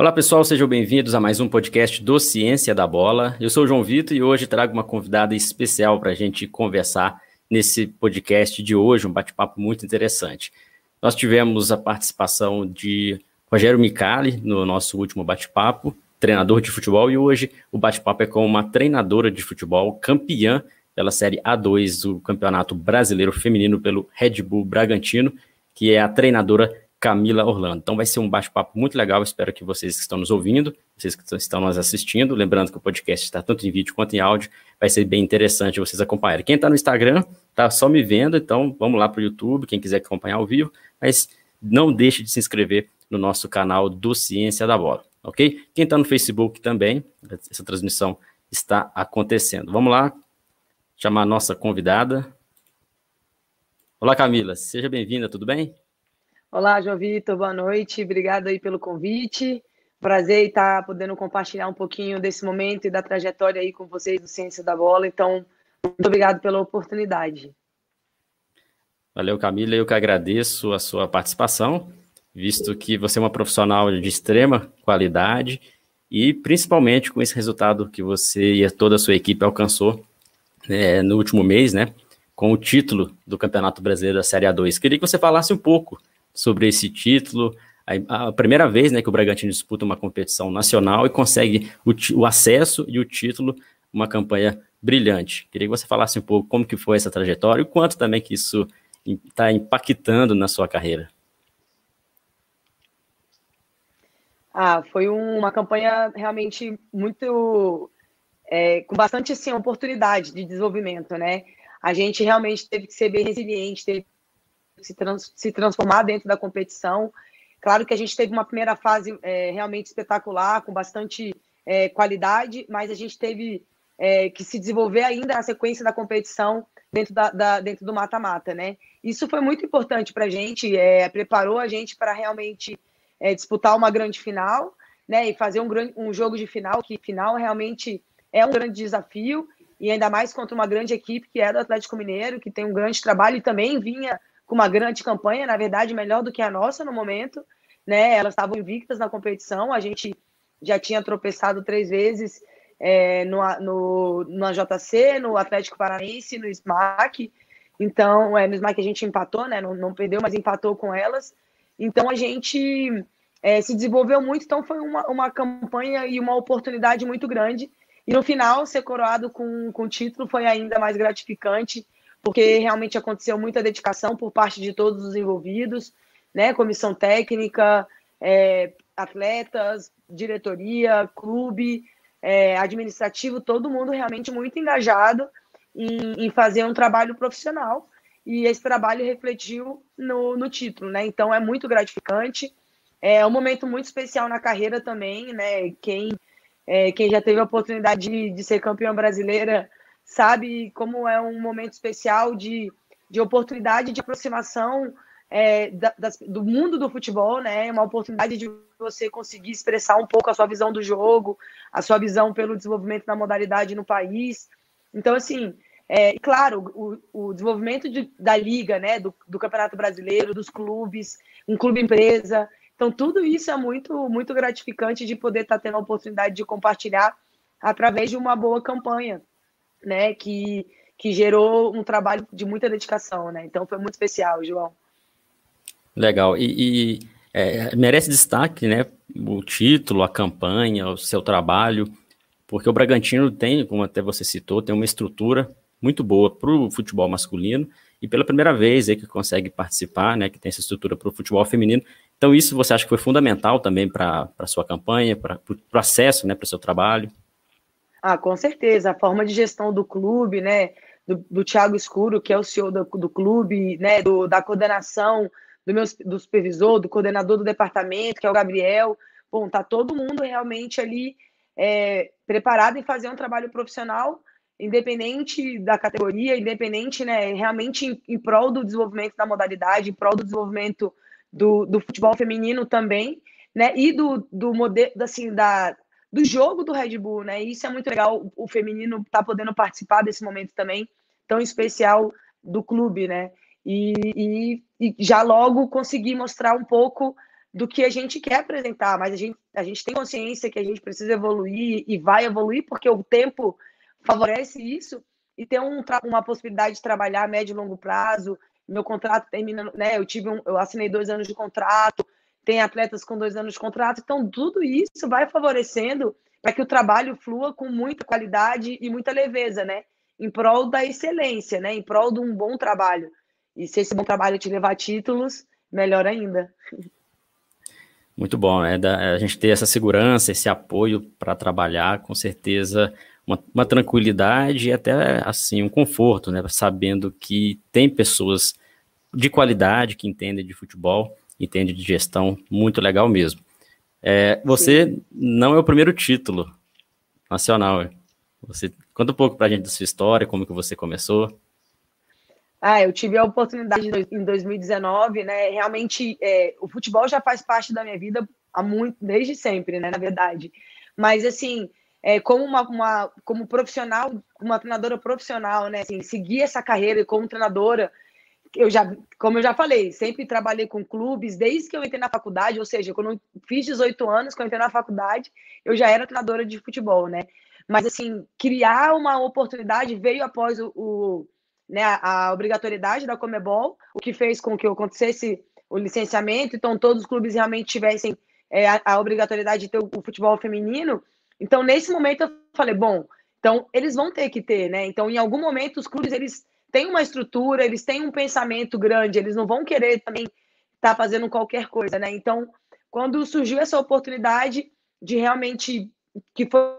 Olá pessoal, sejam bem-vindos a mais um podcast do Ciência da Bola. Eu sou o João Vitor e hoje trago uma convidada especial para a gente conversar nesse podcast de hoje, um bate-papo muito interessante. Nós tivemos a participação de Rogério Micali no nosso último bate-papo, treinador de futebol, e hoje o bate-papo é com uma treinadora de futebol campeã pela Série A2 do Campeonato Brasileiro Feminino pelo Red Bull Bragantino, que é a treinadora Camila Orlando. Então vai ser um bate-papo muito legal, espero que vocês que estão nos ouvindo, vocês que estão nos assistindo, lembrando que o podcast está tanto em vídeo quanto em áudio, vai ser bem interessante vocês acompanharem. Quem está no Instagram, tá só me vendo, então vamos lá para o YouTube, quem quiser acompanhar ao vivo, mas não deixe de se inscrever no nosso canal do Ciência da Bola, ok? Quem está no Facebook também, essa transmissão está acontecendo. Vamos lá, chamar a nossa convidada. Olá, Camila, seja bem-vinda, tudo bem? Olá, João Vitor, boa noite. Obrigado aí pelo convite. Prazer estar podendo compartilhar um pouquinho desse momento e da trajetória aí com vocês do Ciência da Bola. Então, muito obrigado pela oportunidade. Valeu, Camila. Eu que agradeço a sua participação, visto que você é uma profissional de extrema qualidade e principalmente com esse resultado que você e toda a sua equipe alcançou né, no último mês, né? Com o título do Campeonato Brasileiro da Série A2. Queria que você falasse um pouco sobre esse título. A, primeira vez né, que o Bragantino disputa uma competição nacional e consegue o, o acesso e o título, uma campanha brilhante. Queria que você falasse um pouco como que foi essa trajetória e quanto também que isso está impactando na sua carreira. Ah, foi uma campanha realmente muito é, com bastante assim, oportunidade de desenvolvimento, né? A gente realmente teve que ser bem resiliente, teve se, trans, se transformar dentro da competição. Claro que a gente teve uma primeira fase é, realmente espetacular, com bastante é, qualidade, mas a gente teve é, que se desenvolver ainda na sequência da competição dentro, da, da dentro do mata-mata, né? Isso foi muito importante para a gente, é, preparou a gente para realmente é, disputar uma grande final, né? E fazer um, grande, um jogo de final, que final realmente é um grande desafio, e ainda mais contra uma grande equipe que é do Atlético Mineiro, que tem um grande trabalho e também vinha com uma grande campanha, na verdade, melhor do que a nossa no momento. Né? Elas estavam invictas na competição, a gente já tinha tropeçado três vezes é, no, no, no AJC, no Atlético Paranaense, no SMAC. Então, é, no SMAC a gente empatou, né? Não, não perdeu, mas empatou com elas. Então, a gente é, se desenvolveu muito. Então, foi uma, uma campanha e uma oportunidade muito grande. E no final, ser coroado com, com título foi ainda mais gratificante porque realmente aconteceu muita dedicação por parte de todos os envolvidos, né? Comissão técnica, é, atletas, diretoria, clube, é, administrativo, todo mundo realmente muito engajado em, em, fazer um trabalho profissional e esse trabalho refletiu no, no título, né? Então é muito gratificante, é um momento muito especial na carreira também, né? Quem, é, quem já teve a oportunidade de, de ser campeã brasileira sabe como é um momento especial de, de oportunidade de aproximação é, da, das, do mundo do futebol, né? Uma oportunidade de você conseguir expressar um pouco a sua visão do jogo, a sua visão pelo desenvolvimento da modalidade no país. Então, assim, é, claro, o, o desenvolvimento de, da liga, né? Do, do Campeonato Brasileiro, dos clubes, um clube empresa. Então, tudo isso é muito, muito gratificante de poder estar tendo a oportunidade de compartilhar através de uma boa campanha né, que, que gerou um trabalho de muita dedicação, né? Então foi muito especial, João. Legal. E, e é, merece destaque, né? O título, a campanha, o seu trabalho, porque o Bragantino tem, como até você citou, tem uma estrutura muito boa para o futebol masculino e pela primeira vez aí que consegue participar, né? Que tem essa estrutura para o futebol feminino. Então isso você acha que foi fundamental também para a sua campanha, para o acesso, né? Para o seu trabalho? Ah, com certeza. A forma de gestão do clube, né? Do, do Thiago Escuro, que é o CEO do, do clube, né? Do, da coordenação, do, meu, do supervisor, do coordenador do departamento, que é o Gabriel. Bom, tá todo mundo realmente ali é, preparado em fazer um trabalho profissional, independente da categoria, independente, né? Realmente em, em prol do desenvolvimento da modalidade, em prol do desenvolvimento do, do futebol feminino também, né? E do, do modelo, assim, da do jogo do Red Bull, né? E isso é muito legal, o feminino tá podendo participar desse momento também, tão especial do clube, né? E, e, e já logo conseguir mostrar um pouco do que a gente quer apresentar, mas a gente, a gente tem consciência que a gente precisa evoluir e vai evoluir, porque o tempo favorece isso, e ter um, uma possibilidade de trabalhar a médio e longo prazo. Meu contrato termina, né? Eu tive um, eu assinei dois anos de contrato, tem atletas com dois anos de contrato, então tudo isso vai favorecendo para que o trabalho flua com muita qualidade e muita leveza, né? Em prol da excelência, né? Em prol de um bom trabalho. E se esse bom trabalho te levar a títulos, melhor ainda. Muito bom, né? a gente ter essa segurança, esse apoio para trabalhar, com certeza, uma, uma, tranquilidade e até assim um conforto, né? Sabendo que tem pessoas de qualidade que entendem de futebol, entendem de gestão, muito legal mesmo. É, você Sim. não é o primeiro título nacional. Você conta um pouco para a gente da sua história, como que você começou. Ah, eu tive a oportunidade em 2019, né? Realmente, é, o futebol já faz parte da minha vida há muito, desde sempre, né? Na verdade. Mas assim, é, como uma, uma, como profissional, uma treinadora profissional, né? Assim, seguir essa carreira como treinadora, eu já, como eu já falei, sempre trabalhei com clubes desde que eu entrei na faculdade, ou seja, quando eu fiz 18 anos, quando eu entrei na faculdade, eu já era treinadora de futebol, né? Mas assim, criar uma oportunidade veio após o, o né, a obrigatoriedade da Comebol, o que fez com que acontecesse o licenciamento, então todos os clubes realmente tivessem é, a, a, obrigatoriedade de ter o, o, futebol feminino. Então, nesse momento, eu falei, bom, então eles vão ter que ter, né? Então, em algum momento, os clubes eles têm uma estrutura, eles têm um pensamento grande, eles não vão querer também estar tá fazendo qualquer coisa, né? Então, quando surgiu essa oportunidade de realmente que foi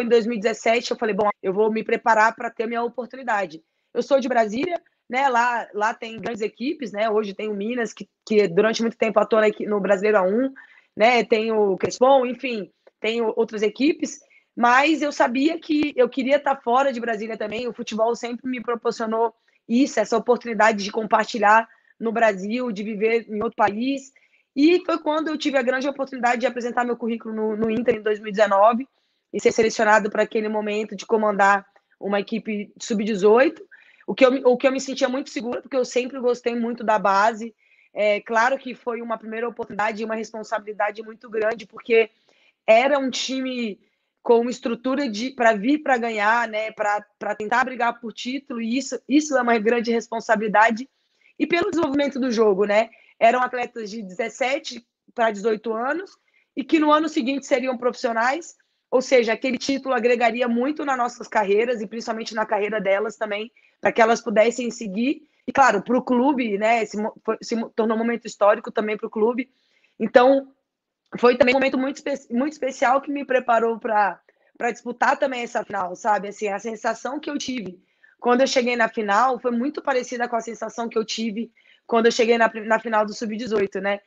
em 2017, eu falei, bom, eu vou me preparar para ter a minha oportunidade. Eu sou de Brasília, né? Lá, lá tem grandes equipes, né? Hoje tem o Minas, que, que durante muito tempo atua no Brasileiro A1, né? Tem o Crespon, enfim, tem outras equipes. Mas eu sabia que eu queria estar fora de Brasília também. O futebol sempre me proporcionou isso, essa oportunidade de compartilhar no Brasil, de viver em outro país. E foi quando eu tive a grande oportunidade de apresentar meu currículo no, no Inter em 2019 e ser selecionado para aquele momento de comandar uma equipe sub-18, o que, eu, o que eu me sentia muito segura, porque eu sempre gostei muito da base. É claro que foi uma primeira oportunidade e uma responsabilidade muito grande, porque era um time com estrutura para vir para ganhar, né, para tentar brigar por título, e isso, isso é uma grande responsabilidade. E pelo desenvolvimento do jogo, né? Eram atletas de 17 para 18 anos e que no ano seguinte seriam profissionais ou seja, aquele título agregaria muito nas nossas carreiras e principalmente na carreira delas também, para que elas pudessem seguir. E claro, para o clube, né? Se, se, tornou um momento histórico também para o clube. Então, foi também um momento muito, muito especial que me preparou para disputar também essa final, sabe? Assim, a sensação que eu tive quando eu cheguei na final foi muito parecida com a sensação que eu tive quando eu cheguei na, na final do Sub-18, né?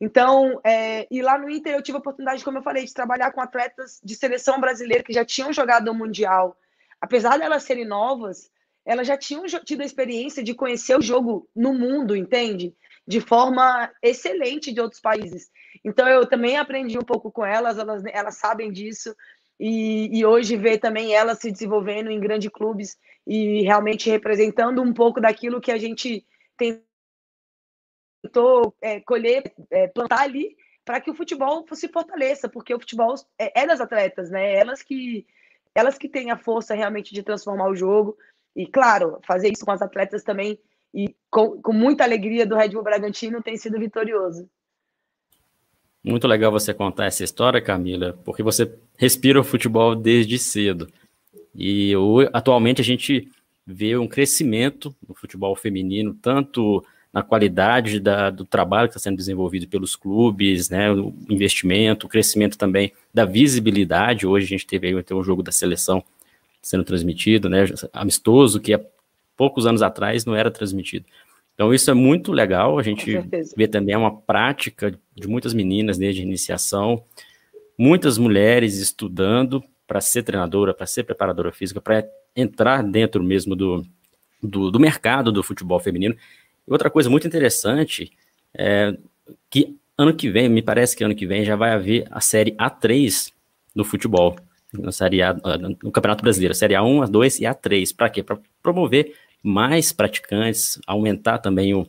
Então, é, e lá no Inter eu tive a oportunidade, como eu falei, de trabalhar com atletas de seleção brasileira que já tinham jogado o Mundial. Apesar de elas serem novas, elas já tinham tido a experiência de conhecer o jogo no mundo, entende? De forma excelente de outros países. Então, eu também aprendi um pouco com elas, elas, elas sabem disso. E, e hoje ver também elas se desenvolvendo em grandes clubes e realmente representando um pouco daquilo que a gente tentou é, colher, é, plantar ali para que o futebol se fortaleça, porque o futebol é, é, das atletas, né? Elas que elas que têm a força realmente de transformar o jogo e claro fazer isso com as atletas também e com, com muita alegria do Red Bull Bragantino tem sido vitorioso. Muito legal você contar essa história, Camila, porque você respira o futebol desde cedo. E atualmente a gente vê um crescimento no futebol feminino, tanto na qualidade da, do trabalho que está sendo desenvolvido pelos clubes, né, o investimento, o crescimento também da visibilidade. Hoje a gente teve aí um jogo da seleção sendo transmitido, né, amistoso, que há poucos anos atrás não era transmitido. Então isso é muito legal, a gente vê também uma prática de muitas meninas desde a iniciação, muitas mulheres estudando para ser treinadora, para ser preparadora física, para entrar dentro mesmo do, do, do mercado do futebol feminino. E outra coisa muito interessante é que ano que vem, me parece que ano que vem já vai haver a série A3 no futebol, na série A, no Campeonato Brasileiro, série A1, A2 e A3. Para quê? Para promover mais praticantes, aumentar também o,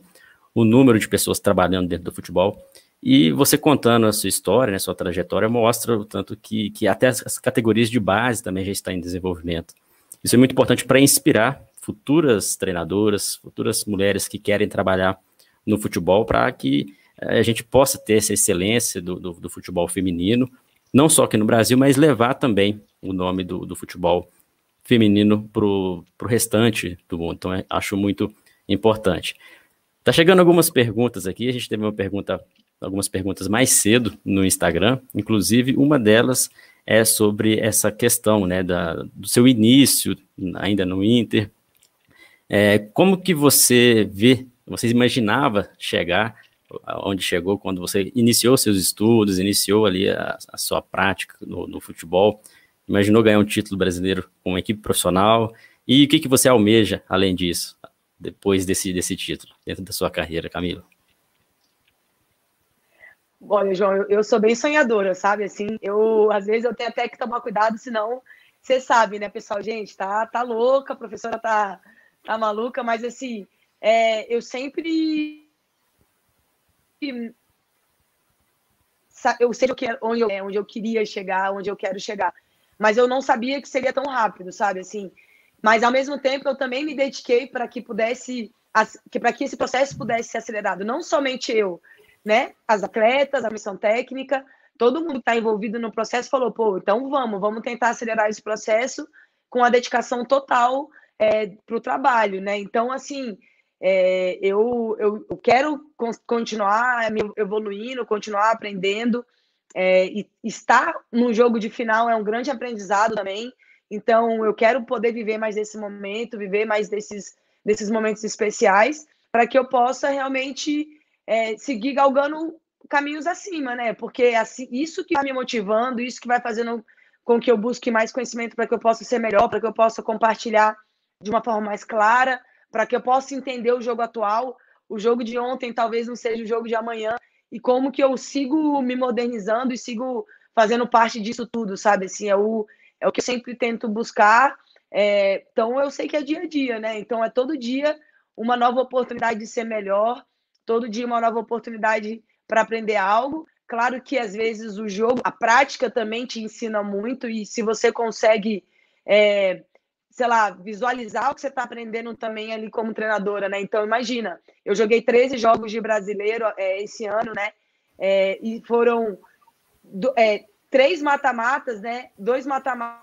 o número de pessoas trabalhando dentro do futebol. E você contando a sua história, né, sua trajetória, mostra o tanto que, que até as categorias de base também já estão em desenvolvimento. Isso é muito importante para inspirar futuras treinadoras, futuras mulheres que querem trabalhar no futebol, para que eh, a gente possa ter essa excelência do, do, do, futebol feminino, não só aqui no Brasil, mas levar também o nome do, do futebol feminino para o restante do mundo. Então, é, acho muito importante. Tá chegando algumas perguntas aqui. A gente teve uma pergunta, algumas perguntas mais cedo no Instagram. Inclusive, uma delas é sobre essa questão, né, da, do seu início ainda no Inter. É, como que você vê, você imaginava chegar onde chegou quando você iniciou seus estudos, iniciou ali a, a sua prática no, no futebol? Imaginou ganhar um título brasileiro com uma equipe profissional? E o que, que você almeja além disso, depois desse, desse título, dentro da sua carreira, Camila? Olha, João, eu, sou bem sonhadora, sabe? Assim, eu às vezes eu tenho até que tomar cuidado, senão você sabe, né, pessoal? Gente, tá, tá louca, a professora tá, tá maluca, mas assim, é, eu sempre eu sei onde eu, onde eu queria chegar, onde eu quero chegar mas eu não sabia que seria tão rápido, sabe? Assim, mas ao mesmo tempo eu também me dediquei para que pudesse, para que esse processo pudesse ser acelerado. Não somente eu, né? As atletas, a missão técnica, todo mundo que está envolvido no processo falou, pô, então vamos, vamos tentar acelerar esse processo com a dedicação total é, para o trabalho, né? Então, assim, é, eu, eu, eu, quero continuar me evoluindo, continuar aprendendo. É, e estar no jogo de final é um grande aprendizado também. Então, eu quero poder viver mais desse momento, viver mais desses, desses momentos especiais, para que eu possa realmente é, seguir galgando caminhos acima, né? Porque assim, isso que está me motivando, isso que vai fazendo com que eu busque mais conhecimento para que eu possa ser melhor, para que eu possa compartilhar de uma forma mais clara, para que eu possa entender o jogo atual. O jogo de ontem talvez não seja o jogo de amanhã, e como que eu sigo me modernizando e sigo fazendo parte disso tudo, sabe? Assim, é o, é o que eu sempre tento buscar. É, então, eu sei que é dia a dia, né? Então, é todo dia uma nova oportunidade de ser melhor, todo dia uma nova oportunidade para aprender algo. Claro que às vezes o jogo, a prática também te ensina muito, e se você consegue é, sei lá, visualizar o que você está aprendendo também ali como treinadora, né? Então, imagina, eu joguei 13 jogos de brasileiro é, esse ano, né? É, e foram do, é, três mata-matas, né? Dois mata-matas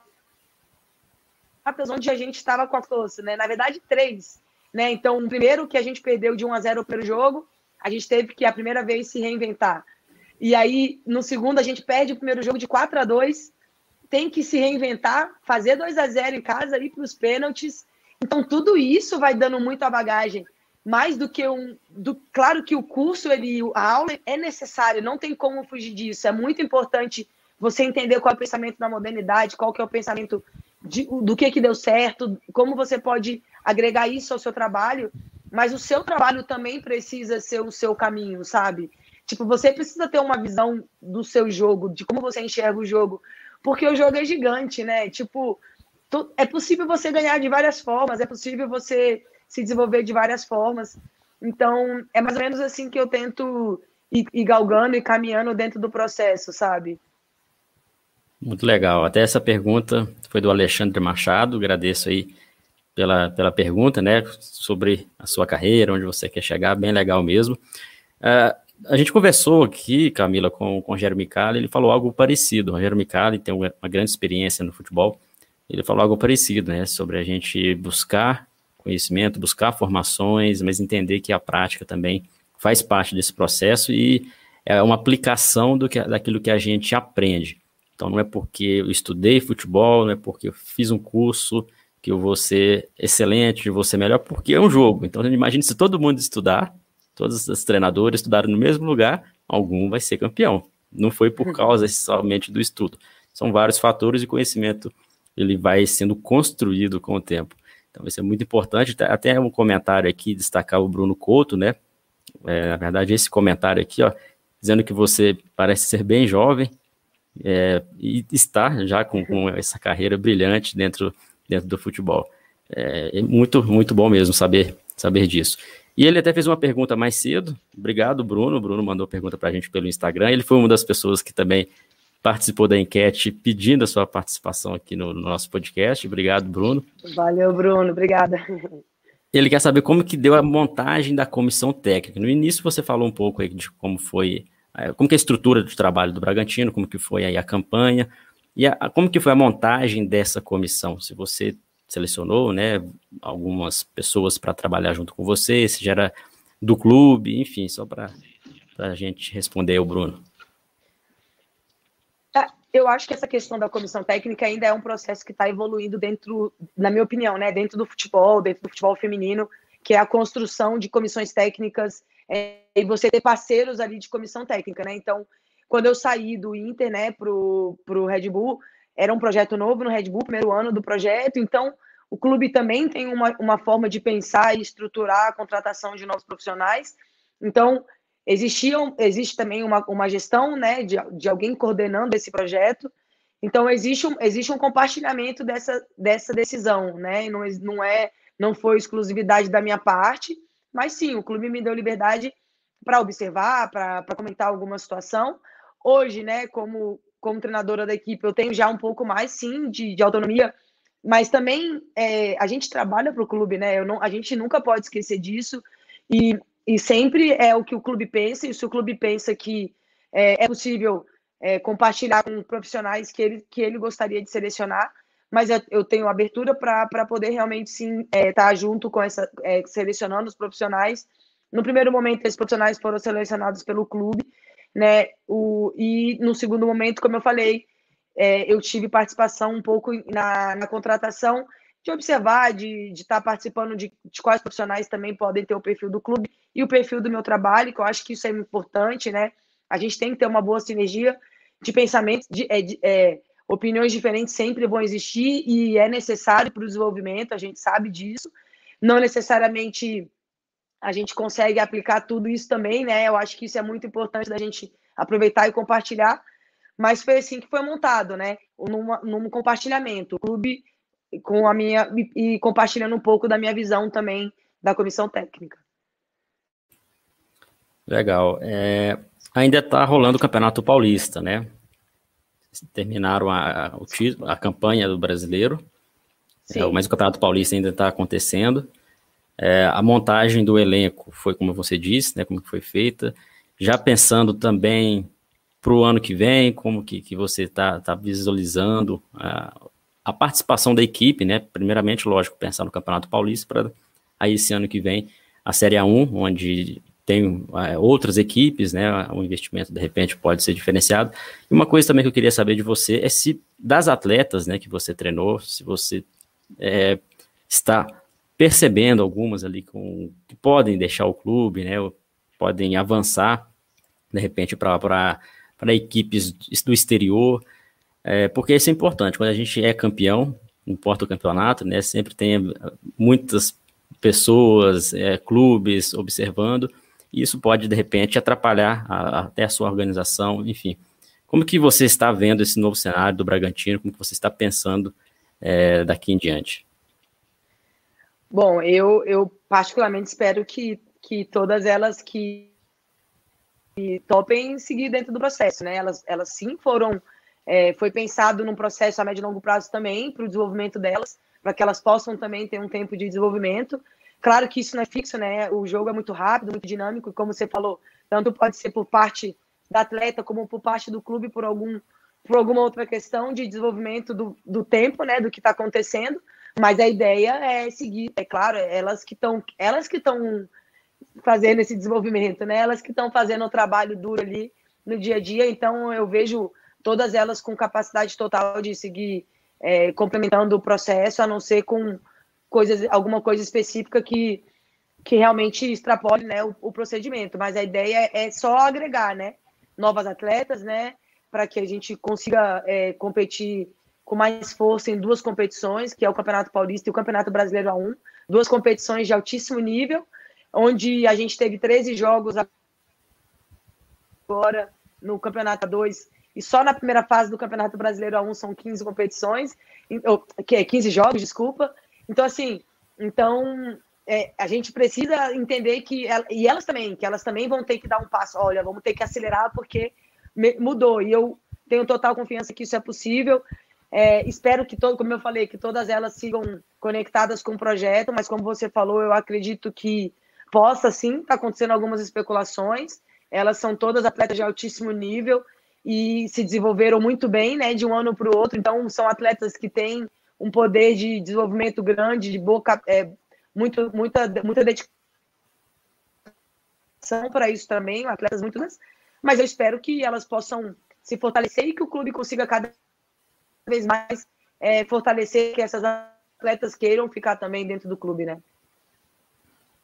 onde a gente estava com a força, né? Na verdade, três, né? Então, o primeiro que a gente perdeu de 1 a 0 pelo jogo, a gente teve que a primeira vez se reinventar. E aí, no segundo, a gente perde o primeiro jogo de 4 a 2 tem que se reinventar, fazer 2 a 0 em casa, ir para os pênaltis. Então, tudo isso vai dando muita bagagem. Mais do que um. Do, claro que o curso, ele, a aula é necessária, não tem como fugir disso. É muito importante você entender qual é o pensamento da modernidade, qual que é o pensamento de, do que, que deu certo, como você pode agregar isso ao seu trabalho, mas o seu trabalho também precisa ser o seu caminho, sabe? Tipo, você precisa ter uma visão do seu jogo, de como você enxerga o jogo, porque o jogo é gigante, né? Tipo, tu, é possível você ganhar de várias formas, é possível você se desenvolver de várias formas. Então, é mais ou menos assim que eu tento ir, ir galgando e caminhando dentro do processo, sabe? Muito legal. Até essa pergunta foi do Alexandre Machado. Agradeço aí pela, pela pergunta, né? Sobre a sua carreira, onde você quer chegar, bem legal mesmo. Uh, a gente conversou aqui, Camila, com, com o Rogério Micali, ele falou algo parecido. O Rogério Micali tem uma, grande experiência no futebol, ele falou algo parecido, né, sobre a gente buscar conhecimento, buscar formações, mas entender que a prática também faz parte desse processo e é uma aplicação do que, daquilo que a gente aprende. Então, não é porque eu estudei futebol, não é porque eu fiz um curso que eu vou ser excelente, eu vou ser melhor, porque é um jogo. Então, imagine se todo mundo estudar, todos os treinadores estudaram no mesmo lugar, algum vai ser campeão. Não foi por causa somente do estudo. São vários fatores de conhecimento, ele vai sendo construído com o tempo. Então, isso é muito importante. Até um comentário aqui, destacar o Bruno Couto, né? É, na verdade, esse comentário aqui, ó, dizendo que você parece ser bem jovem é, e está já com, com, essa carreira brilhante dentro, dentro do futebol. É, é muito, muito bom mesmo saber, saber disso. E ele até fez uma pergunta mais cedo. Obrigado, Bruno. O Bruno mandou pergunta para a gente pelo Instagram. Ele foi uma das pessoas que também participou da enquete pedindo a sua participação aqui no, no nosso podcast. Obrigado, Bruno. Valeu, Bruno. Obrigada. Ele quer saber como que deu a montagem da comissão técnica. No início você falou um pouco aí de como foi, é, como que é a estrutura do trabalho do Bragantino, como que foi aí a campanha, e a, como que foi a montagem dessa comissão? Se você selecionou, né, algumas pessoas para trabalhar junto com você, se já era do clube, enfim, só para a gente responder ao Bruno. É, eu acho que essa questão da comissão técnica ainda é um processo que está evoluindo dentro, na minha opinião, né, dentro do futebol, dentro do futebol feminino, que é a construção de comissões técnicas é, e você ter parceiros ali de comissão técnica, né? Então, quando eu saí do Inter, né, pro, pro Red Bull, era um projeto novo no Red Bull, primeiro ano do projeto, então o clube também tem uma, uma forma de pensar e estruturar a contratação de novos profissionais. Então, existiam, existe também uma, uma gestão né, de, de alguém coordenando esse projeto. Então, existe um, existe um compartilhamento dessa, dessa decisão, né? Não, não, é, não foi exclusividade da minha parte, mas sim, o clube me deu liberdade para observar, para comentar alguma situação. Hoje, né, como, como treinadora da equipe, eu tenho já um pouco mais, sim, de, de autonomia, mas também é, a gente trabalha para o clube, né? Não, a gente nunca pode esquecer disso, e, e sempre é o que o clube pensa, e se o clube pensa que é, é possível é, compartilhar com profissionais que ele, que ele gostaria de selecionar, mas eu tenho abertura para poder realmente sim estar é, tá junto com essa, é, selecionando os profissionais. No primeiro momento, esses profissionais foram selecionados pelo clube, né? O, e no segundo momento, como eu falei, é, eu tive participação um pouco na, na contratação, de observar, de estar tá participando de, de, quais profissionais também podem ter o perfil do clube e o perfil do meu trabalho, que eu acho que isso é importante, né? A gente tem que ter uma boa sinergia de pensamentos, de, é, de é, opiniões diferentes sempre vão existir e é necessário para o desenvolvimento, a gente sabe disso. Não necessariamente a gente consegue aplicar tudo isso também, né? Eu acho que isso é muito importante da gente aproveitar e compartilhar. Mas foi assim que foi montado, né? Numa, num compartilhamento. O clube com a minha. e compartilhando um pouco da minha visão também da comissão técnica. Legal. É, ainda está rolando o Campeonato Paulista, né? Terminaram a, a, a campanha do brasileiro, é, mas o Campeonato Paulista ainda está acontecendo. É, a montagem do elenco foi como você disse, né, como foi feita. Já pensando também para o ano que vem, como que, que você está tá visualizando a, a, participação da equipe, né? Primeiramente, lógico, pensar no Campeonato Paulista para aí esse ano que vem a Série A1, onde tem é, outras equipes, né? O investimento de repente pode ser diferenciado. E uma coisa também que eu queria saber de você é se das atletas, né, que você treinou, se você é, está percebendo algumas ali com, que podem deixar o clube, né, podem avançar, de repente, para equipes do exterior, é, porque isso é importante, quando a gente é campeão, não importa o campeonato, né, sempre tem muitas pessoas, é, clubes observando, e isso pode, de repente, atrapalhar a, até a sua organização, enfim. Como que você está vendo esse novo cenário do Bragantino, como que você está pensando é, daqui em diante? Bom, eu, eu particularmente espero que, que todas elas que, que topem seguir dentro do processo, né? Elas, elas sim foram. É, foi pensado num processo a médio e longo prazo também para o desenvolvimento delas, para que elas possam também ter um tempo de desenvolvimento. Claro que isso não é fixo, né? O jogo é muito rápido, muito dinâmico, e como você falou, tanto pode ser por parte da atleta como por parte do clube por algum por alguma outra questão de desenvolvimento do, do tempo, né? Do que está acontecendo. Mas a ideia é seguir, é claro, elas que estão, elas que estão fazendo esse desenvolvimento, né? Elas que estão fazendo o trabalho duro ali no dia a dia. Então eu vejo todas elas com capacidade total de seguir é, complementando o processo, a não ser com coisas, alguma coisa específica que, que realmente extrapole né, o, o procedimento. Mas a ideia é só agregar, né? Novas atletas, né? Para que a gente consiga é, competir com mais força em duas competições, que é o Campeonato Paulista e o Campeonato Brasileiro A1, duas competições de altíssimo nível, onde a gente teve 13 jogos agora no Campeonato A2 e só na primeira fase do Campeonato Brasileiro A1 são 15 competições, que é 15 jogos, desculpa. Então assim, então é, a gente precisa entender que, e elas também, que elas também vão ter que dar um passo. Olha, vamos ter que acelerar porque mudou. E eu tenho total confiança que isso é possível. É, espero que todo, como eu falei, que todas elas sigam conectadas com o projeto, mas como você falou, eu acredito que possa sim estar tá acontecendo algumas especulações. Elas são todas atletas de altíssimo nível e se desenvolveram muito bem, né, de um ano para o outro. Então, são atletas que têm um poder de desenvolvimento grande, de boca, é, muito, muita, muita dedicação para isso também, atletas muito, mas eu espero que elas possam se fortalecer e que o clube consiga cada vez mais é, fortalecer que essas atletas queiram ficar também dentro do clube, né?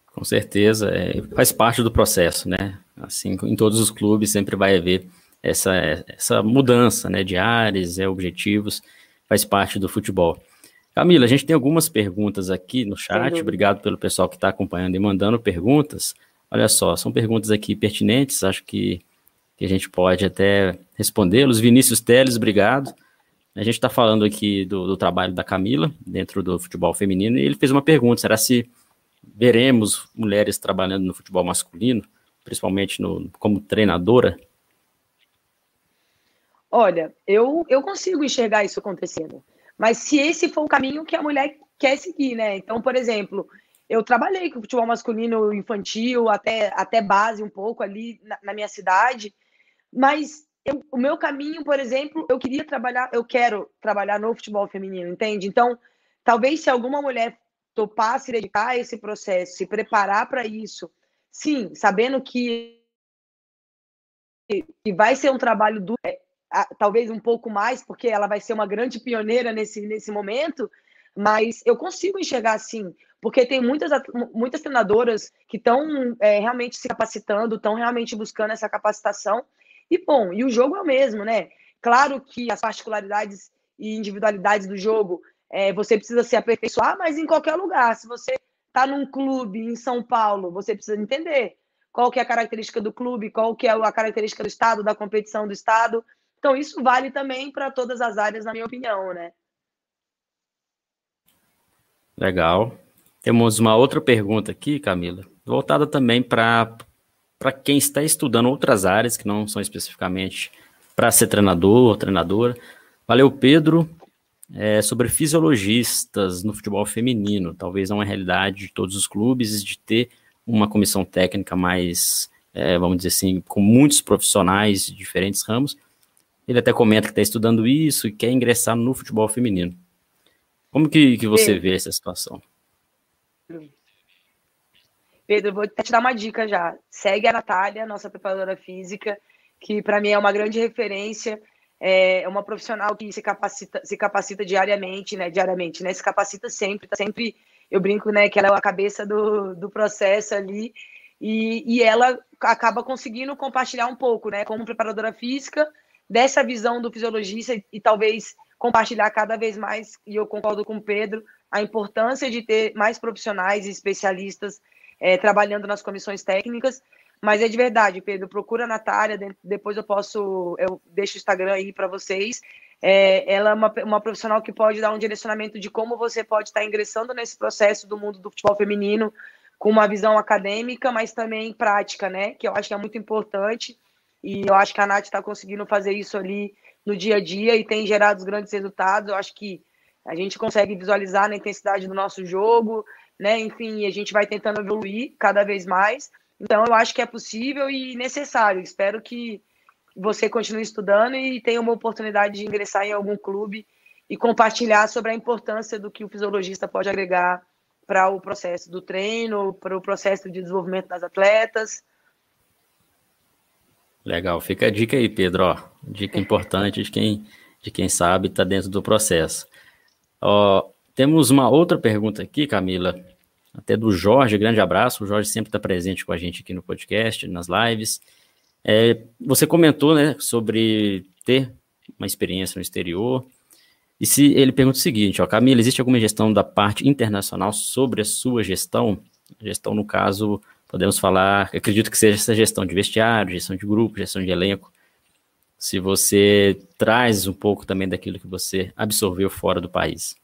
Com certeza, é, faz parte do processo, né? Assim, em todos os clubes sempre vai haver essa, essa mudança, né, de áreas, é, objetivos, faz parte do futebol. Camila, a gente tem algumas perguntas aqui no chat, obrigado pelo pessoal que está acompanhando e mandando perguntas. Olha só, são perguntas aqui pertinentes, acho que que a gente pode até respondê-los. Vinícius Teles, obrigado. A gente está falando aqui do, do, trabalho da Camila dentro do futebol feminino e ele fez uma pergunta: será se veremos mulheres trabalhando no futebol masculino, principalmente no, como treinadora? Olha, eu, eu consigo enxergar isso acontecendo, mas se esse for o caminho que a mulher quer seguir, né? Então, por exemplo, eu trabalhei com futebol masculino infantil, até, até base um pouco ali na, na minha cidade, mas eu, o meu caminho, por exemplo, eu queria trabalhar, eu quero trabalhar no futebol feminino, entende? Então, talvez se alguma mulher topar se dedicar a esse processo, se preparar para isso, sim, sabendo que, que vai ser um trabalho duro, é, talvez um pouco mais, porque ela vai ser uma grande pioneira nesse, nesse momento, mas eu consigo enxergar assim, porque tem muitas, muitas treinadoras que estão é, realmente se capacitando, estão realmente buscando essa capacitação, e bom, e o jogo é o mesmo, né? Claro que as particularidades e individualidades do jogo é, você precisa se aperfeiçoar, mas em qualquer lugar. Se você está num clube em São Paulo, você precisa entender qual que é a característica do clube, qual que é a característica do estado, da competição do estado. Então isso vale também para todas as áreas, na minha opinião, né? Legal. Temos uma outra pergunta aqui, Camila, voltada também para para quem está estudando outras áreas que não são especificamente para ser treinador ou treinadora. Valeu, Pedro. É, sobre fisiologistas no futebol feminino, talvez não é realidade de todos os clubes de ter uma comissão técnica mais, é, vamos dizer assim, com muitos profissionais de diferentes ramos. Ele até comenta que está estudando isso e quer ingressar no futebol feminino. Como que, que você vê essa situação? Pedro, vou te dar uma dica já. Segue a Natália, nossa preparadora física, que para mim é uma grande referência. É uma profissional que se capacita, se capacita diariamente, né? Diariamente, né? Se capacita sempre, tá sempre. Eu brinco, né? Que ela é a cabeça do, do processo ali. E, e ela acaba conseguindo compartilhar um pouco, né? Como preparadora física, dessa visão do fisiologista e, e talvez compartilhar cada vez mais, e eu concordo com o Pedro, a importância de ter mais profissionais e especialistas é, trabalhando nas comissões técnicas. Mas é de verdade, Pedro, procura a Natália, depois eu posso, eu deixo o Instagram aí para vocês. É, ela é uma, uma profissional que pode dar um direcionamento de como você pode estar ingressando nesse processo do mundo do futebol feminino com uma visão acadêmica, mas também prática, né? Que eu acho que é muito importante. E eu acho que a Nath está conseguindo fazer isso ali no dia a dia e tem gerado grandes resultados. Eu acho que a gente consegue visualizar na intensidade do nosso jogo, né? Enfim, a gente vai tentando evoluir cada vez mais. Então, eu acho que é possível e necessário. Espero que você continue estudando e tenha uma oportunidade de ingressar em algum clube e compartilhar sobre a importância do que o fisiologista pode agregar para o processo do treino, para o processo de desenvolvimento das atletas. Legal, fica a dica aí, Pedro. Ó, dica importante de quem, de quem sabe está dentro do processo. Ó, temos uma outra pergunta aqui, Camila, até do Jorge, grande abraço. O Jorge sempre está presente com a gente aqui no podcast, nas lives. É, você comentou né, sobre ter uma experiência no exterior. E se ele pergunta o seguinte, ó, Camila, existe alguma gestão da parte internacional sobre a sua gestão? Gestão, no caso, podemos falar, acredito que seja essa gestão de vestiário, gestão de grupo, gestão de elenco. Se você traz um pouco também daquilo que você absorveu fora do país.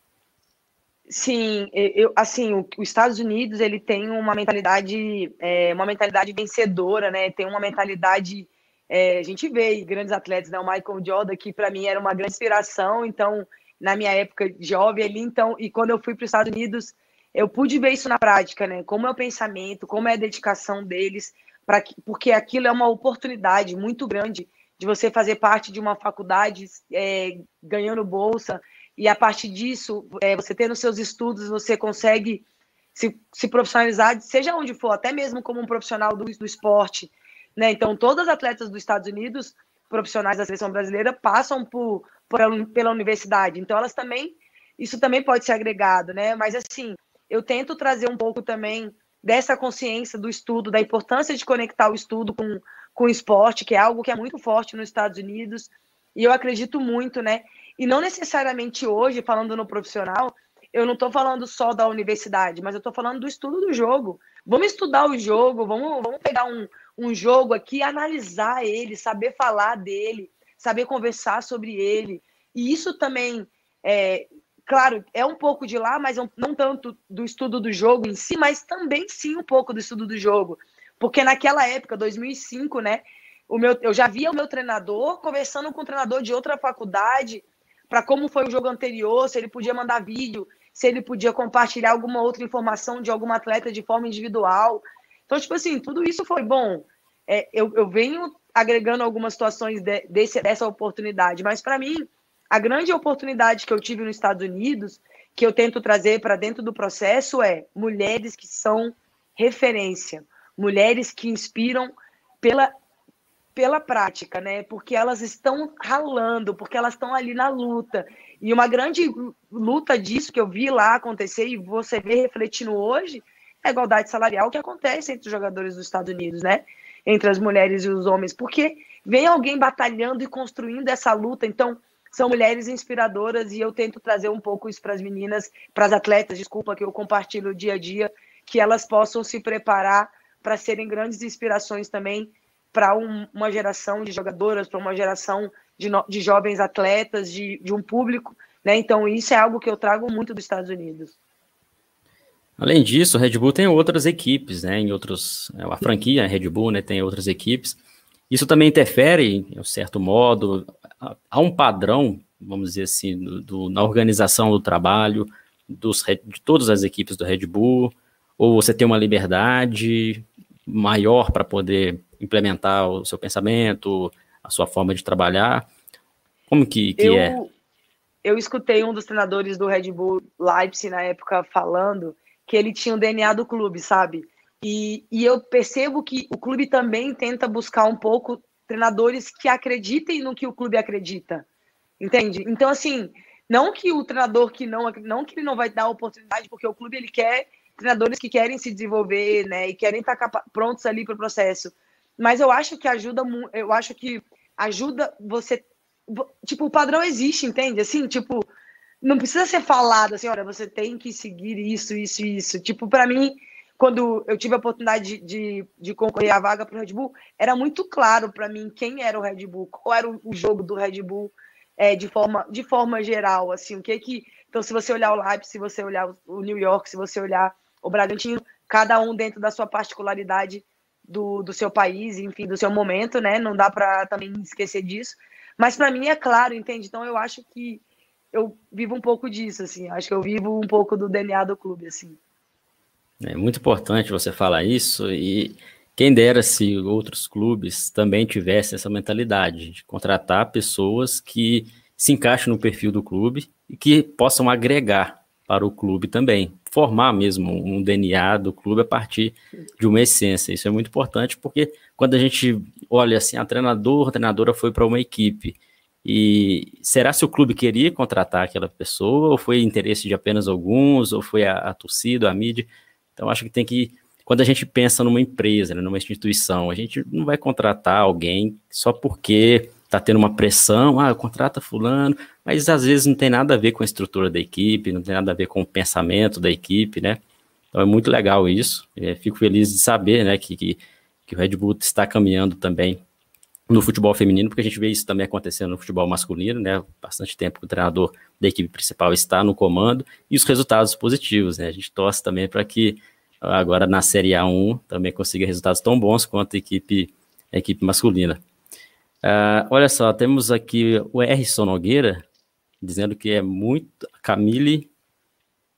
Sim, eu, assim, os Estados Unidos ele tem uma mentalidade, é, uma mentalidade vencedora, né? Tem uma mentalidade, é, a gente vê grandes atletas, né? O Michael Jordan que para mim era uma grande inspiração. Então, na minha época jovem ali, então, e quando eu fui para os Estados Unidos, eu pude ver isso na prática, né? Como é o pensamento, como é a dedicação deles, para porque aquilo é uma oportunidade muito grande de você fazer parte de uma faculdade é, ganhando bolsa e a partir disso, é, você tendo seus estudos, você consegue se, se, profissionalizar, seja onde for, até mesmo como um profissional do, do esporte. Né? Então, todas as atletas dos Estados Unidos, profissionais da seleção brasileira, passam por, por, pela universidade. Então, elas também, isso também pode ser agregado, né? Mas, assim, eu tento trazer um pouco também dessa consciência do estudo, da importância de conectar o estudo com, com o esporte, que é algo que é muito forte nos Estados Unidos. E eu acredito muito, né? E não necessariamente hoje, falando no profissional, eu não estou falando só da universidade, mas eu estou falando do estudo do jogo. Vamos estudar o jogo, vamos, vamos pegar um, um jogo aqui, analisar ele, saber falar dele, saber conversar sobre ele. E isso também, é, claro, é um pouco de lá, mas não tanto do estudo do jogo em si, mas também sim um pouco do estudo do jogo. Porque naquela época, 2005, né, o meu, eu já via o meu treinador conversando com o treinador de outra faculdade, para como foi o jogo anterior, se ele podia mandar vídeo, se ele podia compartilhar alguma outra informação de algum atleta de forma individual. Então, tipo assim, tudo isso foi bom. É, eu, eu venho agregando algumas situações de, desse, dessa oportunidade, mas para mim, a grande oportunidade que eu tive nos Estados Unidos, que eu tento trazer para dentro do processo, é mulheres que são referência, mulheres que inspiram pela pela prática, né? Porque elas estão ralando, porque elas estão ali na luta. E uma grande luta disso que eu vi lá acontecer e você vê refletindo hoje é a igualdade salarial que acontece entre os jogadores dos Estados Unidos, né? Entre as mulheres e os homens, porque vem alguém batalhando e construindo essa luta. Então, são mulheres inspiradoras e eu tento trazer um pouco isso para as meninas, para as atletas, desculpa que eu compartilho o dia a dia, que elas possam se preparar para serem grandes inspirações também para um, uma geração de jogadoras, para uma geração de, no, de jovens atletas, de, de um público. Né? Então, isso é algo que eu trago muito dos Estados Unidos. Além disso, o Red Bull tem outras equipes, né? Em outros, é, a franquia Red Bull, né? Tem outras equipes. Isso também interfere, em um certo modo, há um padrão, vamos dizer assim, do, do, na organização do trabalho dos, de todas as equipes do Red Bull, ou você tem uma liberdade maior para poder implementar o seu pensamento, a sua forma de trabalhar? Como que, que eu, é? Eu escutei um dos treinadores do Red Bull Leipzig na época falando que ele tinha o DNA do clube, sabe? E, e eu percebo que o clube também tenta buscar um pouco treinadores que acreditem no que o clube acredita, entende? Então, assim, não que o treinador que não, não que ele não vai dar oportunidade, porque o clube ele quer treinadores que querem se desenvolver, né, e querem estar prontos ali para o processo. Mas eu acho que ajuda, eu acho que ajuda você, tipo, o padrão existe, entende? Assim, tipo, não precisa ser falado assim, olha, você tem que seguir isso, isso isso. Tipo, para mim, quando eu tive a oportunidade de, de, de concorrer à vaga para o Red Bull, era muito claro para mim quem era o Red Bull, qual era o, o jogo do Red Bull é, de, forma, de forma geral, assim, o que que... Então, se você olhar o Leipzig, se você olhar o New York, se você olhar o Bragantino, cada um dentro da sua particularidade do, do seu país, enfim, do seu momento, né? Não dá para também esquecer disso. Mas para mim é claro, entende? Então eu acho que eu vivo um pouco disso, assim. Acho que eu vivo um pouco do DNA do clube, assim. É muito importante você falar isso e quem dera se outros clubes também tivessem essa mentalidade de contratar pessoas que se encaixem no perfil do clube e que possam agregar para o clube também formar mesmo um DNA do clube a partir de uma essência. Isso é muito importante porque quando a gente olha assim, a treinador, a treinadora foi para uma equipe e será se o clube queria contratar aquela pessoa ou foi interesse de apenas alguns ou foi a, a torcida, a mídia? Então acho que tem que quando a gente pensa numa empresa, né, numa instituição, a gente não vai contratar alguém só porque está tendo uma pressão, ah, contrata fulano, mas às vezes não tem nada a ver com a estrutura da equipe, não tem nada a ver com o pensamento da equipe, né? Então é muito legal isso. fico feliz de saber, né, que, que, que, o Red Bull está caminhando também no futebol feminino, porque a gente vê isso também acontecendo no futebol masculino, né? Bastante tempo que o treinador da equipe principal está no comando e os resultados positivos, né? A gente torce também para que agora na Série A1 também consiga resultados tão bons quanto a equipe, a equipe masculina. Uh, olha só, temos aqui o Erison Nogueira dizendo que é muito. Camille.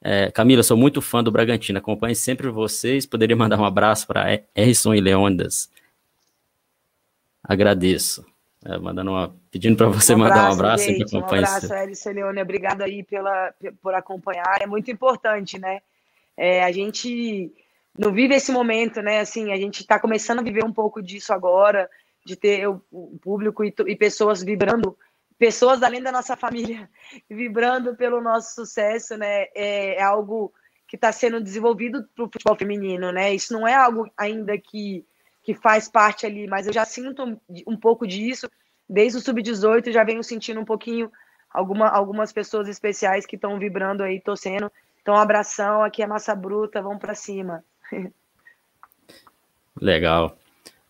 É, Camila, sou muito fã do Bragantino, acompanho sempre vocês. Poderia mandar um abraço para Erison e Leondas agradeço. É, mandando uma, pedindo para você um abraço, mandar um abraço. Gente, um abraço, Elison Leone, obrigado aí pela, por acompanhar, é muito importante, né? É, a gente não vive esse momento, né? Assim, a gente está começando a viver um pouco disso agora, de ter o, público e, e, pessoas vibrando, pessoas além da nossa família, vibrando pelo nosso sucesso, né? É, é algo que está sendo desenvolvido para o futebol feminino, né? Isso não é algo ainda que que faz parte ali, mas eu já sinto um, pouco disso. Desde o sub-18 já venho sentindo um pouquinho alguma, algumas pessoas especiais que estão vibrando aí, torcendo. Então, um abração, aqui é massa bruta, vamos para cima. Legal.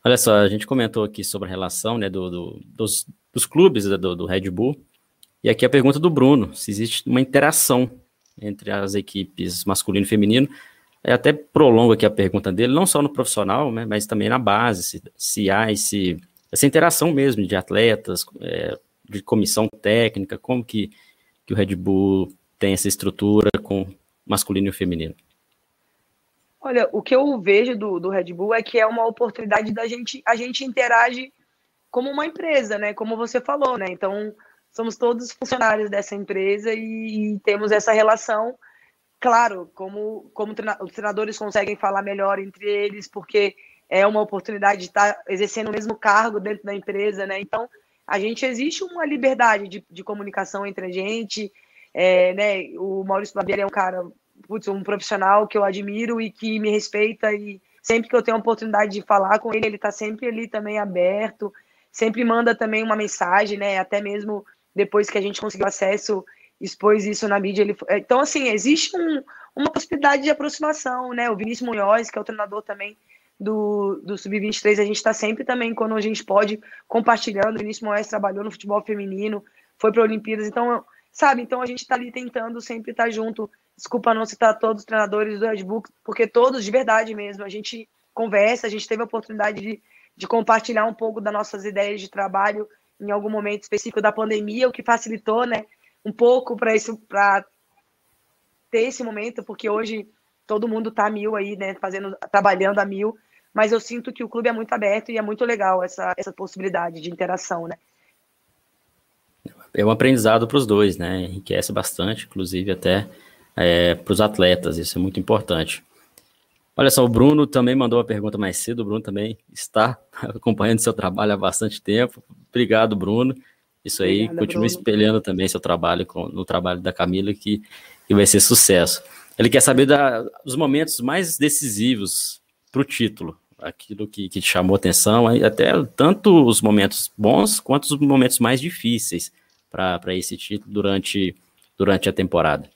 Olha só, a gente comentou aqui sobre a relação né, do, do dos, dos, clubes né, do, do Red Bull. E aqui a pergunta do Bruno: se existe uma interação entre as equipes masculino e feminino é, até prolongo aqui a pergunta dele, não só no profissional, né, mas também na base, se, se há esse, essa interação mesmo de atletas, é, de comissão técnica, como que, que o Red Bull tem essa estrutura com masculino e feminino? Olha, o que eu vejo do, do Red Bull é que é uma oportunidade da gente, a gente interage como uma empresa, né? Como você falou, né? Então, somos todos funcionários dessa empresa e, e temos essa relação claro, como, como os treinadores conseguem falar melhor entre eles, porque é uma oportunidade de estar exercendo o mesmo cargo dentro da empresa, né? Então, a gente existe uma liberdade de, de comunicação entre a gente, é, né? O Maurício Barbieri é um cara, putz, um profissional que eu admiro e que me respeita e sempre que eu tenho a oportunidade de falar com ele, ele está sempre ali também aberto, sempre manda também uma mensagem, né? Até mesmo depois que a gente conseguiu acesso expôs isso na mídia. Ele, então, assim, existe um, uma possibilidade de aproximação, né? O Vinícius Munhoz, que é o treinador também do, do Sub-23, a gente está sempre também, quando a gente pode, compartilhando. O Vinícius Munhoz trabalhou no futebol feminino, foi para Olimpíadas, então, sabe? Então a gente está ali tentando sempre estar tá junto. Desculpa não citar todos os treinadores do Red Bull, porque todos, de verdade mesmo, a gente conversa, a gente teve a oportunidade de, de compartilhar um pouco das nossas ideias de trabalho em algum momento específico da pandemia, o que facilitou, né? um pouco para isso, para ter esse momento, porque hoje todo mundo está mil aí, né, fazendo, trabalhando a mil, mas eu sinto que o clube é muito aberto e é muito legal essa, essa possibilidade de interação, né. É um aprendizado para os dois, né, enriquece bastante, inclusive até é, para os atletas, isso é muito importante. Olha só, o Bruno também mandou uma pergunta mais cedo, o Bruno também está acompanhando seu trabalho há bastante tempo. Obrigado, Bruno. Isso aí, Obrigada, continue Bruno. espelhando também seu trabalho com, no trabalho da Camila, que, que vai ser sucesso. Ele quer saber da, dos momentos mais decisivos para o título, aquilo que, que te chamou atenção, até tanto os momentos bons quanto os momentos mais difíceis para esse título durante, durante a temporada.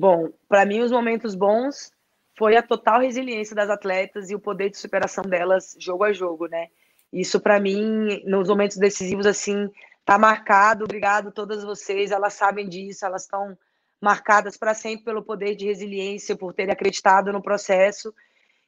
Bom, para mim os momentos bons foi a total resiliência das atletas e o poder de superação delas jogo a jogo, né? Isso, para mim, nos momentos decisivos, assim, tá marcado. Obrigado todas vocês, elas sabem disso, elas estão marcadas para sempre pelo poder de resiliência, por terem acreditado no processo.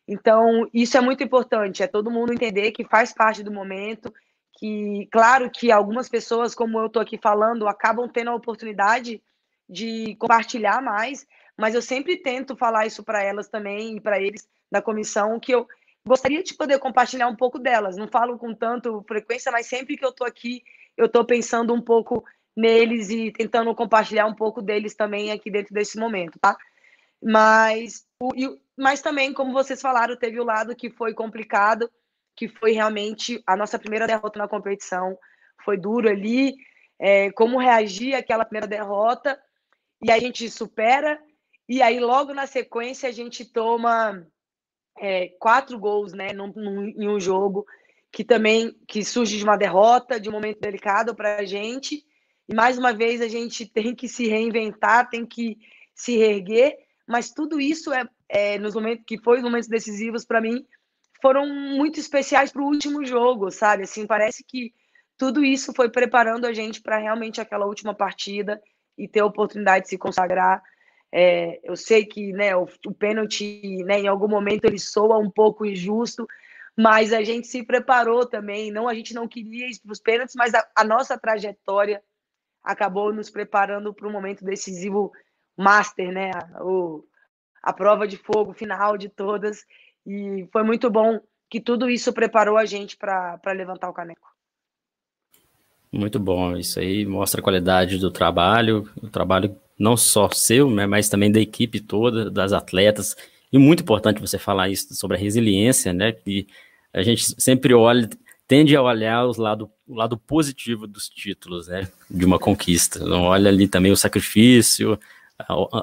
Então, isso é muito importante, é todo mundo entender que faz parte do momento, que, claro que algumas pessoas, como eu estou aqui falando, acabam tendo a oportunidade de compartilhar mais, mas eu sempre tento falar isso para elas também e para eles da comissão, que eu, gostaria de poder compartilhar um pouco delas. Não falo com tanto frequência, mas sempre que eu estou aqui, eu estou pensando um pouco neles e tentando compartilhar um pouco deles também aqui dentro desse momento, tá? Mas, o, mas também, como vocês falaram, teve o lado que foi complicado, que foi realmente a nossa primeira derrota na competição. Foi duro ali, é, como reagir àquela primeira derrota, e a gente supera, e aí logo na sequência a gente toma é, quatro gols né, num, num, em um jogo que também que surge de uma derrota, de um momento delicado para a gente. E mais uma vez a gente tem que se reinventar, tem que se reerguer, mas tudo isso é, é nos momentos que foi os momentos decisivos para mim foram muito especiais para o último jogo, sabe? Assim, parece que tudo isso foi preparando a gente para realmente aquela última partida e ter a oportunidade de se consagrar. É, eu sei que né, o, o pênalti, né, em algum momento, ele soa um pouco injusto, mas a gente se preparou também. Não, a gente não queria ir para os pênaltis, mas a, a, nossa trajetória acabou nos preparando para um momento decisivo master, né? O, a prova de fogo final de todas. E foi muito bom que tudo isso preparou a gente para levantar o caneco. Muito bom, isso aí mostra a qualidade do trabalho, o trabalho não só seu, né, mas também da equipe toda, das atletas. E muito importante você falar isso sobre a resiliência, né? Que a gente sempre olha, tende a olhar os lado, o lado positivo dos títulos, né? De uma conquista. Não olha ali também o sacrifício,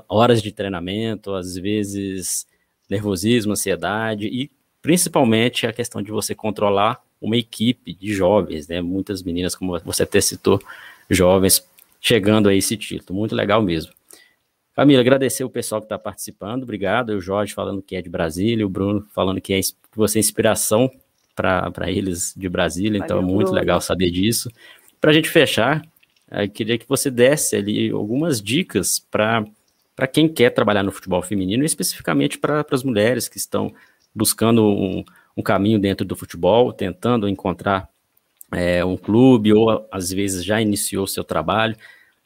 horas de treinamento, às vezes nervosismo, ansiedade e principalmente a questão de você controlar uma equipe de jovens, né? Muitas meninas, como você até citou, jovens chegando a esse título. Muito legal mesmo. Camila, agradecer o pessoal que está participando, obrigado. O Jorge falando que é de Brasília, o Bruno falando que, é, que você é inspiração para eles de Brasília, então é muito Bruno. legal saber disso. Para a gente fechar, eu queria que você desse ali algumas dicas para para quem quer trabalhar no futebol feminino, especificamente para as mulheres que estão buscando um, um, caminho dentro do futebol, tentando encontrar é, um clube ou às vezes já iniciou seu trabalho.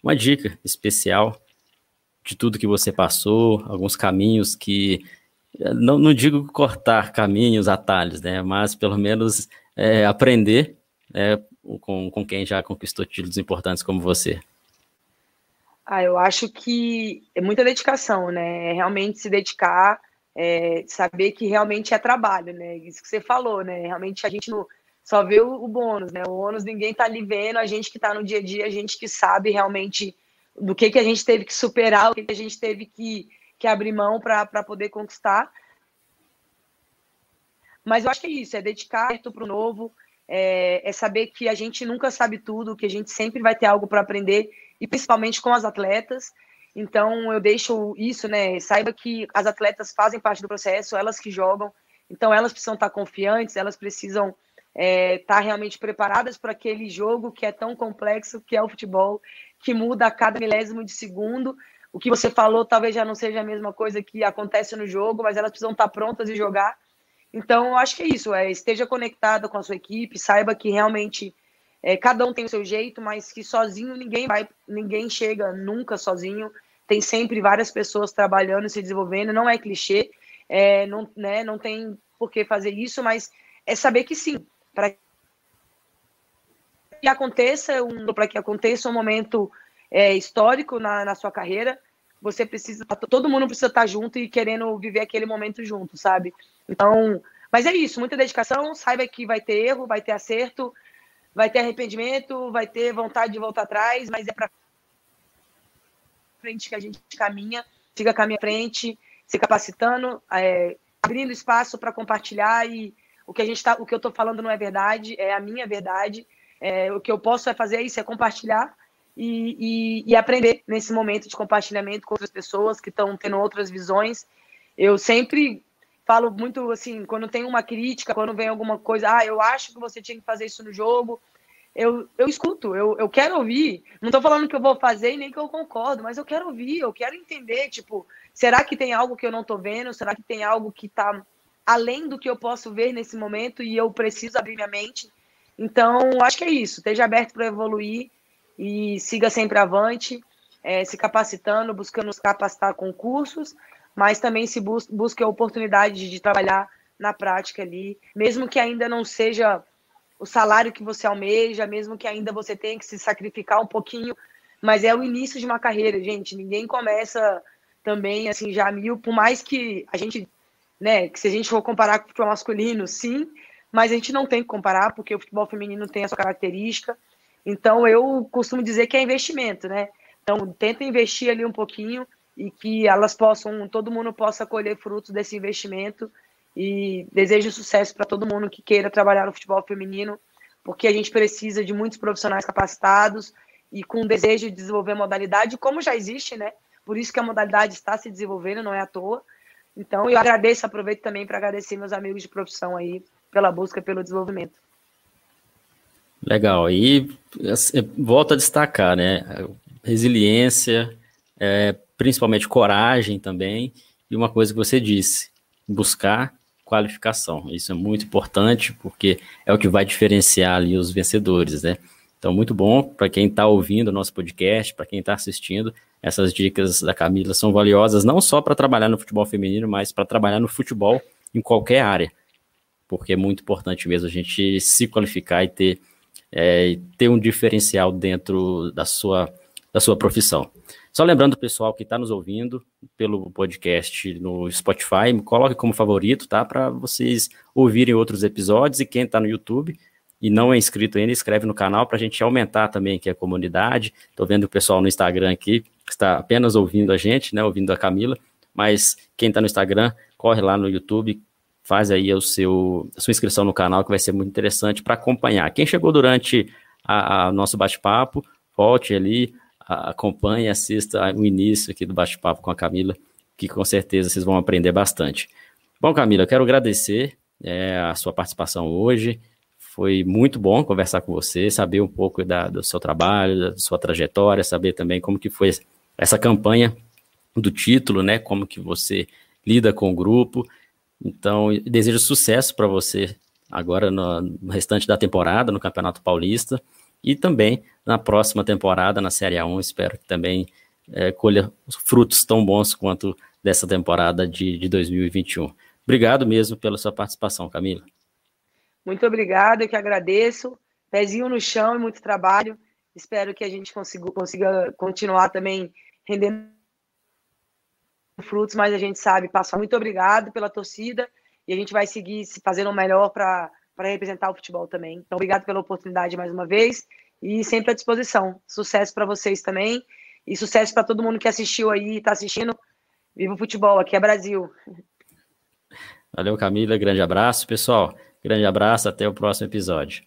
Uma dica especial de tudo que você passou, alguns caminhos que não, não digo cortar caminhos, atalhos, né? Mas pelo menos é, aprender é, com, com quem já conquistou títulos importantes como você. Ah, eu acho que é muita dedicação, né? É realmente se dedicar, é, saber que realmente é trabalho, né? Isso que você falou, né? Realmente a gente não só vê o, o bônus, né? O ônus ninguém tá ali vendo, a gente que tá no dia a dia, a gente que sabe realmente do que, que a gente teve que superar, o que, que a gente teve que, que abrir mão para poder conquistar. Mas eu acho que é isso, é dedicar para o novo, é, é saber que a gente nunca sabe tudo, que a gente sempre vai ter algo para aprender e principalmente com as atletas. Então eu deixo isso, né? Saiba que as atletas fazem parte do processo, elas que jogam, então elas precisam estar confiantes, elas precisam é, estar realmente preparadas para aquele jogo que é tão complexo, que é o futebol, que muda a cada milésimo de segundo. O que você falou talvez já não seja a mesma coisa que acontece no jogo, mas elas precisam estar prontas e jogar. Então, eu acho que é isso, é, esteja conectada com a sua equipe, saiba que realmente é, cada um tem o seu jeito, mas que sozinho ninguém vai, ninguém chega nunca sozinho. Tem sempre várias pessoas trabalhando, se desenvolvendo. Não é clichê, é, não, né, não tem por que fazer isso, mas é saber que sim, para que aconteça um, para que aconteça um momento é, histórico na, na sua carreira, você precisa, todo mundo precisa estar junto e querendo viver aquele momento junto, sabe? Então, mas é isso, muita dedicação, saiba que vai ter erro, vai ter acerto, vai ter arrependimento, vai ter vontade de voltar atrás, mas é para frente que a gente caminha, fica caminho à frente, se capacitando, é, abrindo espaço para compartilhar e o que a gente tá, o que eu estou falando não é verdade, é a minha verdade. É, o que eu posso é fazer isso, é compartilhar e, e, e, aprender nesse momento de compartilhamento com outras pessoas que estão tendo outras visões. Eu sempre falo muito assim, quando tem uma crítica, quando vem alguma coisa, ah, eu acho que você tinha que fazer isso no jogo, eu, eu escuto, eu, eu quero ouvir. Não estou falando que eu vou fazer e nem que eu concordo, mas eu quero ouvir, eu quero entender, tipo, será que tem algo que eu não estou vendo? Será que tem algo que está além do que eu posso ver nesse momento e eu preciso abrir minha mente? Então, acho que é isso. Esteja aberto para evoluir e siga sempre avante, é, se capacitando, buscando se capacitar com cursos, mas também se bus busque a oportunidade de trabalhar na prática ali, mesmo que ainda não seja o salário que você almeja, mesmo que ainda você tenha que se sacrificar um pouquinho, mas é o início de uma carreira, gente. Ninguém começa também assim já mil, por mais que a gente, né, que se a gente for comparar com o futebol masculino, sim, mas a gente não tem que comparar porque o futebol feminino tem a sua característica. Então eu costumo dizer que é investimento, né? Então tenta investir ali um pouquinho e que elas possam, todo mundo possa colher frutos desse investimento. E desejo sucesso para todo mundo que queira trabalhar no futebol feminino, porque a gente precisa de muitos profissionais capacitados e com desejo de desenvolver a modalidade, como já existe, né? Por isso que a modalidade está se desenvolvendo, não é à toa. Então, eu agradeço, aproveito também para agradecer meus amigos de profissão aí pela busca pelo desenvolvimento. Legal. E assim, volto a destacar, né? Resiliência, é, principalmente coragem também, e uma coisa que você disse, buscar qualificação. Isso é muito importante porque é o que vai diferenciar ali os vencedores, né? Então, muito bom para quem está ouvindo o nosso podcast, para quem está assistindo. Essas dicas da Camila são valiosas não só para trabalhar no futebol feminino, mas para trabalhar no futebol em qualquer área, porque é muito importante mesmo a gente se qualificar e ter, é, ter um diferencial dentro da sua, da sua profissão. Só lembrando, pessoal que está nos ouvindo pelo podcast no Spotify, me coloque como favorito, tá? Para vocês ouvirem outros episódios e quem está no YouTube e não é inscrito ainda, escreve no canal para a gente aumentar também aqui a comunidade. Estou vendo o pessoal no Instagram aqui, que está apenas ouvindo a gente, né, ouvindo a Camila, mas quem está no Instagram, corre lá no YouTube, faz aí o seu, a sua inscrição no canal, que vai ser muito interessante para acompanhar. Quem chegou durante o nosso bate-papo, volte ali, acompanhe, assista o início aqui do bate-papo com a Camila, que com certeza vocês vão aprender bastante. Bom, Camila, eu quero agradecer é, a sua participação hoje. Foi muito bom conversar com você, saber um pouco da, do seu trabalho, da sua trajetória, saber também como que foi essa campanha do título, né? Como que você lida com o grupo. Então, desejo sucesso para você agora no, no, restante da temporada, no Campeonato Paulista, e também na próxima temporada, na Série A1. Espero que também é, colha frutos tão bons quanto dessa temporada de, de 2021. Obrigado mesmo pela sua participação, Camila. Muito obrigada, eu que agradeço. Pezinho no chão e muito trabalho. Espero que a gente consiga, consiga continuar também rendendo frutos, mas a gente sabe passar. Muito obrigado pela torcida e a gente vai seguir se fazendo o melhor para representar o futebol também. Então, obrigado pela oportunidade mais uma vez e sempre à disposição. Sucesso para vocês também e sucesso para todo mundo que assistiu aí e está assistindo. Viva o futebol, aqui é Brasil. Valeu, Camila. Grande abraço, pessoal. Grande abraço, até o próximo episódio.